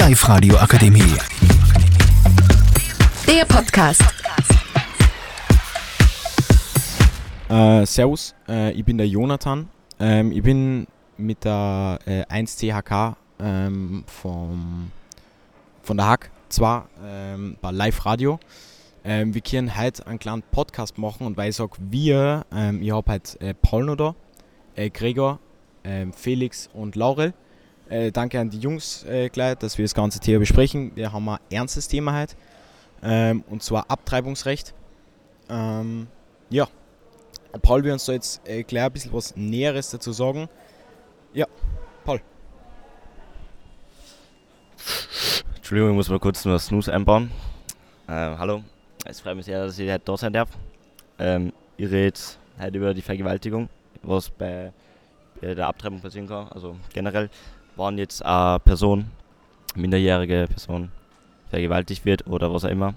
Live-Radio Akademie. Der Podcast. Äh, servus, äh, ich bin der Jonathan. Ähm, ich bin mit der äh, 1CHK ähm, vom, von der Hack zwar ähm, bei Live Radio. Ähm, wir können heute einen kleinen Podcast machen und weil ich sage wir, ähm, ich habe heute äh, Paul noch da, äh, Gregor, ähm, Felix und Laurel. Äh, danke an die Jungs äh, gleich, dass wir das ganze Thema besprechen. Wir haben ein ernstes Thema heute ähm, und zwar Abtreibungsrecht. Ähm, ja, Paul will uns da jetzt äh, gleich ein bisschen was Näheres dazu sagen. Ja, Paul. Entschuldigung, ich muss mal kurz nur Snooze einbauen. Äh, hallo, es freut mich sehr, dass ich heute da sein darf. Ähm, ich rede heute über die Vergewaltigung, was bei der Abtreibung passieren kann. Also generell, wann jetzt eine Person, minderjährige Person, vergewaltigt wird oder was auch immer,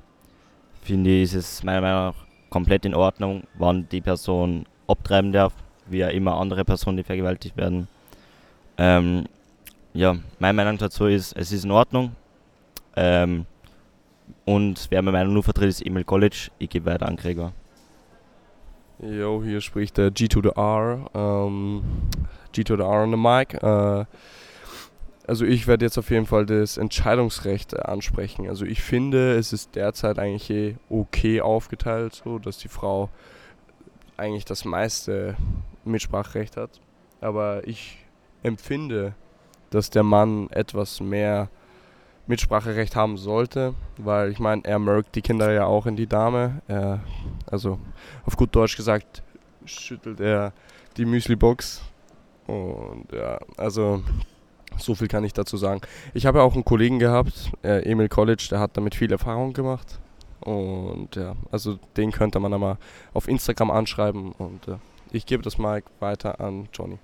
finde ich, ist es meiner Meinung nach komplett in Ordnung, wann die Person abtreiben darf, wie ja immer andere Personen, die vergewaltigt werden. Ähm, ja, meine Meinung dazu ist, es ist in Ordnung. Ähm, und wer meine Meinung nur vertritt, ist Emil College. Ich gebe weiter an Gregor. Jo, hier spricht der G to the R. Ähm, G to the R on the mic. Äh, also ich werde jetzt auf jeden Fall das Entscheidungsrecht äh, ansprechen. Also ich finde, es ist derzeit eigentlich eh okay aufgeteilt, so dass die Frau eigentlich das meiste Mitspracherecht hat. Aber ich empfinde, dass der Mann etwas mehr Mitspracherecht haben sollte, weil ich meine, er merkt die Kinder ja auch in die Dame. Er, also auf gut Deutsch gesagt, schüttelt er die Müsli-Box. Und ja, also so viel kann ich dazu sagen. Ich habe ja auch einen Kollegen gehabt, äh, Emil College, der hat damit viel Erfahrung gemacht. Und ja, also den könnte man einmal auf Instagram anschreiben. Und äh, ich gebe das mal weiter an Johnny.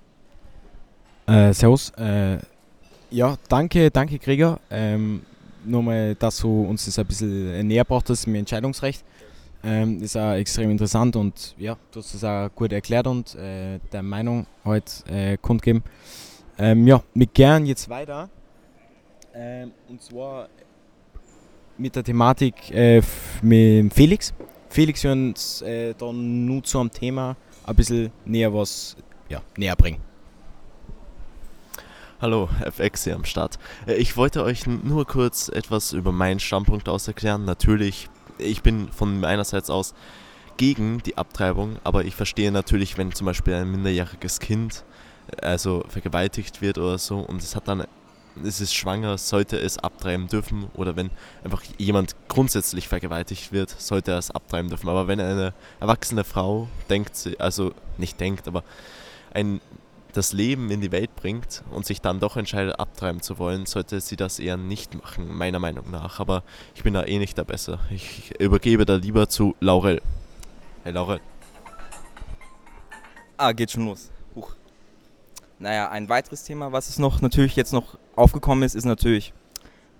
Äh, servus. Äh, ja, danke, danke Gregor. Ähm, nochmal, dass du uns das ein bisschen näher brachtest mit Entscheidungsrecht. Ähm, ist auch extrem interessant und ja, du hast das auch gut erklärt und äh, der Meinung heute äh, kundgeben. Ähm, ja, mit gern jetzt weiter. Ähm, und zwar mit der Thematik äh, mit Felix. Felix wird uns äh, dann nur zu einem Thema ein bisschen näher was ja, näher bringen. Hallo, FX hier am Start. Äh, Ich wollte euch nur kurz etwas über meinen Standpunkt aus erklären. Natürlich, ich bin von meinerseits aus gegen die Abtreibung, aber ich verstehe natürlich, wenn zum Beispiel ein minderjähriges Kind also vergewaltigt wird oder so und es hat dann es ist schwanger, sollte es abtreiben dürfen oder wenn einfach jemand grundsätzlich vergewaltigt wird, sollte er es abtreiben dürfen. Aber wenn eine erwachsene Frau denkt, also nicht denkt, aber ein das Leben in die Welt bringt und sich dann doch entscheidet, abtreiben zu wollen, sollte sie das eher nicht machen, meiner Meinung nach. Aber ich bin da eh nicht der Besser. Ich übergebe da lieber zu Laurel. Hey Laurel. Ah, geht schon los. Naja, ein weiteres Thema, was es noch natürlich jetzt noch aufgekommen ist, ist natürlich,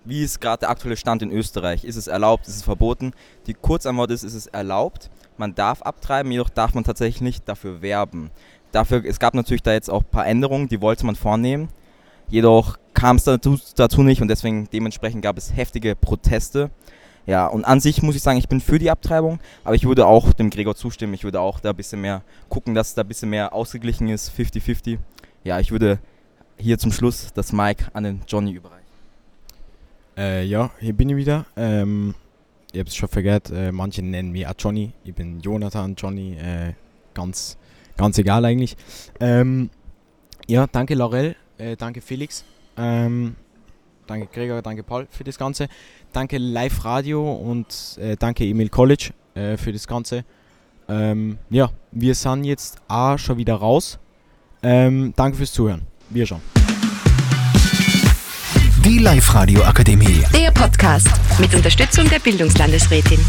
wie ist gerade der aktuelle Stand in Österreich? Ist es erlaubt, ist es verboten? Die Kurzantwort ist, ist es erlaubt. Man darf abtreiben, jedoch darf man tatsächlich nicht dafür werben. Dafür, es gab natürlich da jetzt auch ein paar Änderungen, die wollte man vornehmen. Jedoch kam es dazu, dazu nicht und deswegen dementsprechend gab es heftige Proteste. Ja, und an sich muss ich sagen, ich bin für die Abtreibung, aber ich würde auch dem Gregor zustimmen. Ich würde auch da ein bisschen mehr gucken, dass es da ein bisschen mehr ausgeglichen ist, 50-50. Ja, ich würde hier zum Schluss das Mic an den Johnny überreichen. Äh, ja, hier bin ich wieder. Ähm, ich habe es schon vergessen, äh, manche nennen mich auch Johnny. Ich bin Jonathan, Johnny, äh, ganz, ganz egal eigentlich. Ähm, ja, danke Laurel, äh, danke Felix, ähm, danke Gregor, danke Paul für das Ganze. Danke Live Radio und äh, danke Emil College äh, für das Ganze. Ähm, ja, wir sind jetzt auch schon wieder raus. Ähm, danke fürs Zuhören. Wir schon. Die Live-Radio Akademie. Der Podcast mit Unterstützung der Bildungslandesrätin.